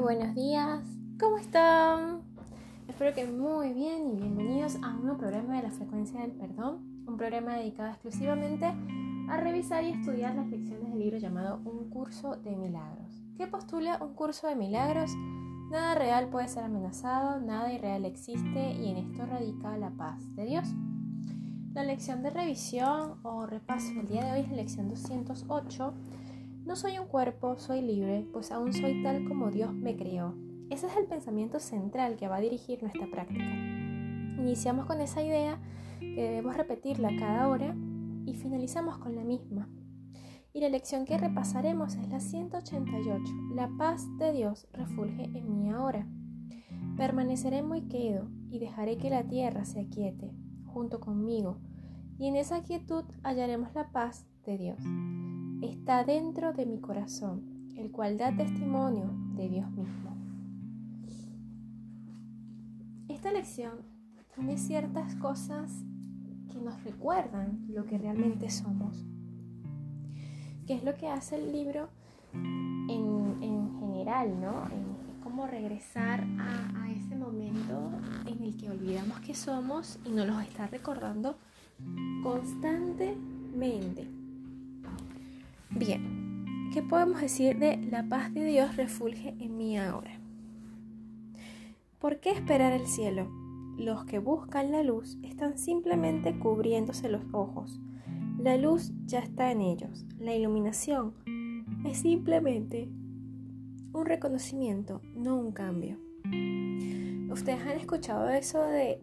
buenos días. ¿Cómo están? Espero que muy bien y bienvenidos a un nuevo programa de la frecuencia del perdón, un programa dedicado exclusivamente a revisar y estudiar las lecciones del libro llamado Un curso de milagros. ¿Qué postula un curso de milagros? Nada real puede ser amenazado, nada irreal existe y en esto radica la paz de Dios. La lección de revisión o repaso del día de hoy es la lección 208 no soy un cuerpo, soy libre, pues aún soy tal como Dios me creó. Ese es el pensamiento central que va a dirigir nuestra práctica. Iniciamos con esa idea que debemos repetirla cada hora y finalizamos con la misma. Y la lección que repasaremos es la 188. La paz de Dios refulge en mí ahora. Permaneceré muy quedo y dejaré que la tierra se aquiete junto conmigo, y en esa quietud hallaremos la paz de Dios está dentro de mi corazón, el cual da testimonio de Dios mismo. Esta lección tiene ciertas cosas que nos recuerdan lo que realmente somos, que es lo que hace el libro en, general, ¿no? como regresar a, ese momento en el que olvidamos que somos y nos lo está recordando constantemente. Bien, ¿qué podemos decir de la paz de Dios refulge en mí ahora? ¿Por qué esperar el cielo? Los que buscan la luz están simplemente cubriéndose los ojos. La luz ya está en ellos. La iluminación es simplemente un reconocimiento, no un cambio. Ustedes han escuchado eso de,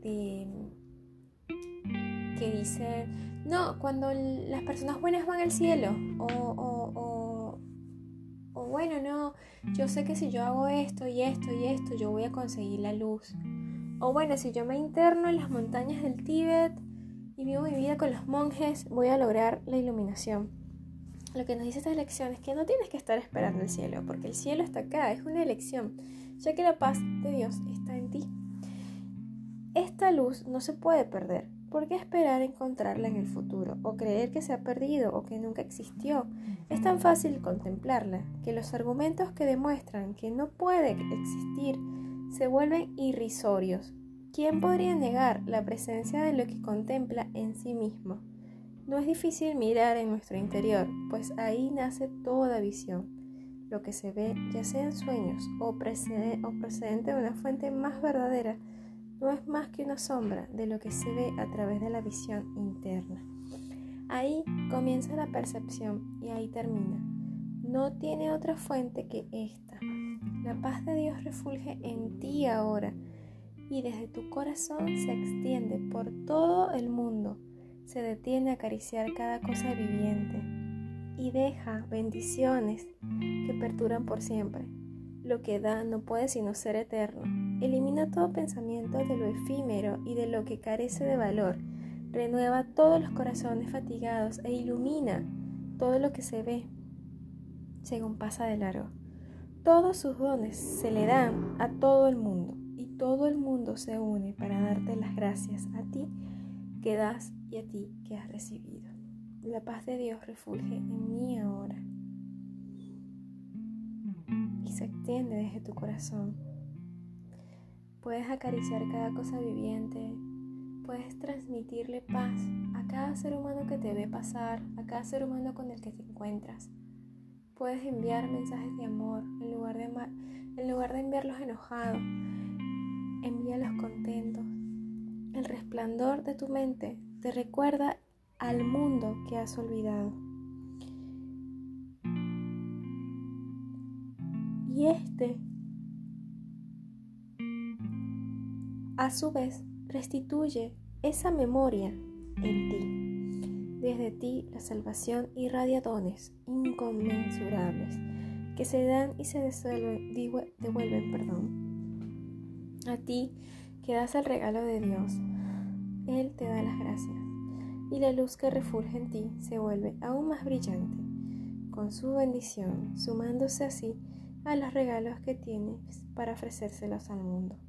que dicen no, cuando las personas buenas van al cielo. O, o, o, bueno, no, yo sé que si yo hago esto y esto y esto, yo voy a conseguir la luz. O bueno, si yo me interno en las montañas del Tíbet y vivo mi vida con los monjes, voy a lograr la iluminación. Lo que nos dice esta lección es que no tienes que estar esperando el cielo, porque el cielo está acá, es una elección, ya que la paz de Dios está en ti. Esta luz no se puede perder, ¿Por qué esperar encontrarla en el futuro o creer que se ha perdido o que nunca existió? Es tan fácil contemplarla que los argumentos que demuestran que no puede existir se vuelven irrisorios. ¿Quién podría negar la presencia de lo que contempla en sí mismo? No es difícil mirar en nuestro interior, pues ahí nace toda visión. Lo que se ve, ya sea en sueños o, procedente de una fuente más verdadera, no es más que una sombra de lo que se ve a través de la visión interna. Ahí comienza la percepción y ahí termina. No tiene otra fuente que esta. La paz de Dios refulge en ti ahora y desde tu corazón se extiende por todo el mundo. Se detiene a acariciar cada cosa viviente y deja bendiciones que perduran por siempre. Lo que da no puede sino ser eterno Elimina todo pensamiento de lo efímero y de lo que carece de valor. Renueva todos los corazones fatigados e ilumina todo lo que se ve según pasa de largo. Todos sus dones se le dan a todo el mundo y todo el mundo se une para darte las gracias a ti que das y a ti que has recibido. La paz de Dios refulge en mí ahora y se extiende desde tu corazón Puedes acariciar cada cosa viviente, puedes transmitirle paz a cada ser humano que te ve pasar, a cada ser humano con el que te encuentras. Puedes enviar mensajes de amor en lugar de, en lugar de enviarlos enojados. Envíalos contentos. El resplandor de tu mente te recuerda al mundo que has olvidado. Y este a su vez restituye esa memoria en ti. Desde ti la salvación irradia dones inconmensurables que se dan y se devuelven, perdón. A ti que das el regalo de Dios, Él te da las gracias y la luz que refulge en ti se vuelve aún más brillante con su bendición, sumándose así a los regalos que tienes para ofrecérselos al mundo.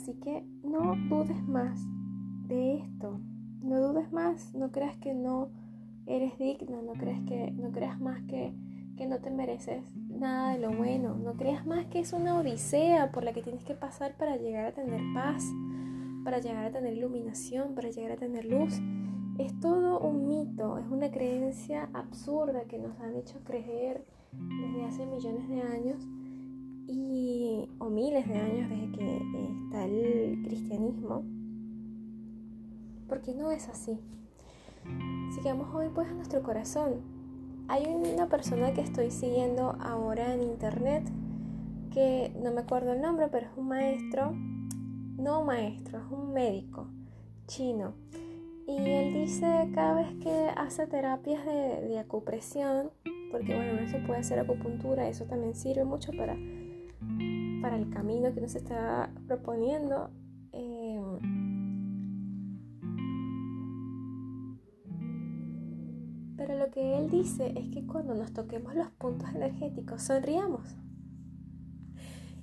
Así que no dudes más de esto. No dudes más, no creas que no eres digno, no creas que no creas más que, que no te mereces nada de lo bueno. No creas más que es una odisea por la que tienes que pasar para llegar a tener paz, para llegar a tener iluminación, para llegar a tener luz. Es todo un mito, es una creencia absurda que nos han hecho creer desde hace millones de años y, o miles de años desde que está el cristianismo, porque no es así. Sigamos hoy pues a nuestro corazón. Hay una persona que estoy siguiendo ahora en internet que no me acuerdo el nombre, pero es un maestro, no maestro, es un médico chino. Y él dice cada vez que hace terapias de, de acupresión, porque bueno, no se puede hacer acupuntura, eso también sirve mucho para, para el camino que nos está proponiendo. Eh, pero lo que él dice es que cuando nos toquemos los puntos energéticos, sonriamos.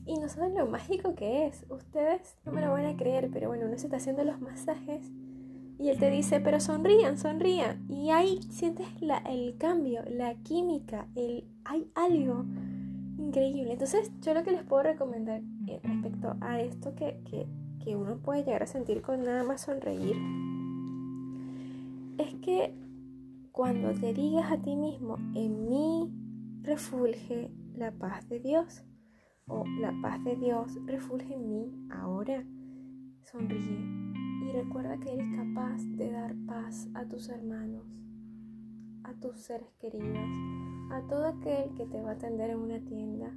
Y no saben lo mágico que es. Ustedes no me lo van a creer, pero bueno, uno se está haciendo los masajes y él te dice, pero sonrían, sonrían. Y ahí sientes el cambio, la química, el, hay algo increíble. Entonces yo lo que les puedo recomendar eh, respecto a esto que, que, que uno puede llegar a sentir con nada más sonreír, es que cuando te digas a ti mismo, en mí refulge la paz de Dios, o la paz de Dios refulge en mí ahora, sonríe y recuerda que eres capaz de dar paz a tus hermanos, a tus seres queridos, a todo aquel que te va a atender en una tienda.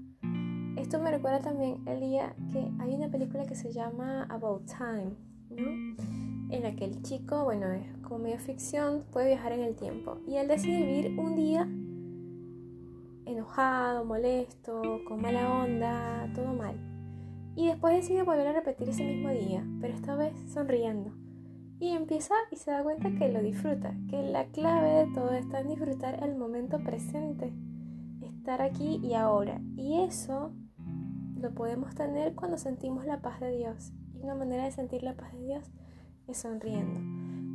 Esto me recuerda también el día que hay una película que se llama About Time, ¿no? En la que el chico, bueno, es como medio ficción, puede viajar en el tiempo. Y él decide vivir un día enojado, molesto, con mala onda, todo mal y después decide volver a repetir ese mismo día, pero esta vez sonriendo. Y empieza y se da cuenta que lo disfruta, que la clave de todo está en disfrutar el momento presente, estar aquí y ahora. Y eso lo podemos tener cuando sentimos la paz de Dios. Y una manera de sentir la paz de Dios es sonriendo.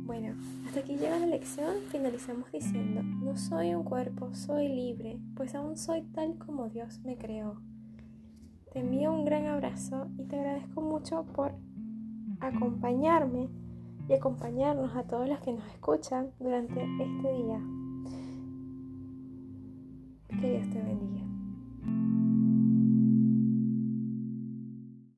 Bueno, hasta aquí llega la lección, finalizamos diciendo, no soy un cuerpo, soy libre, pues aún soy tal como Dios me creó. Te envío un gran abrazo y te agradezco mucho por acompañarme y acompañarnos a todos los que nos escuchan durante este día. Que Dios te bendiga.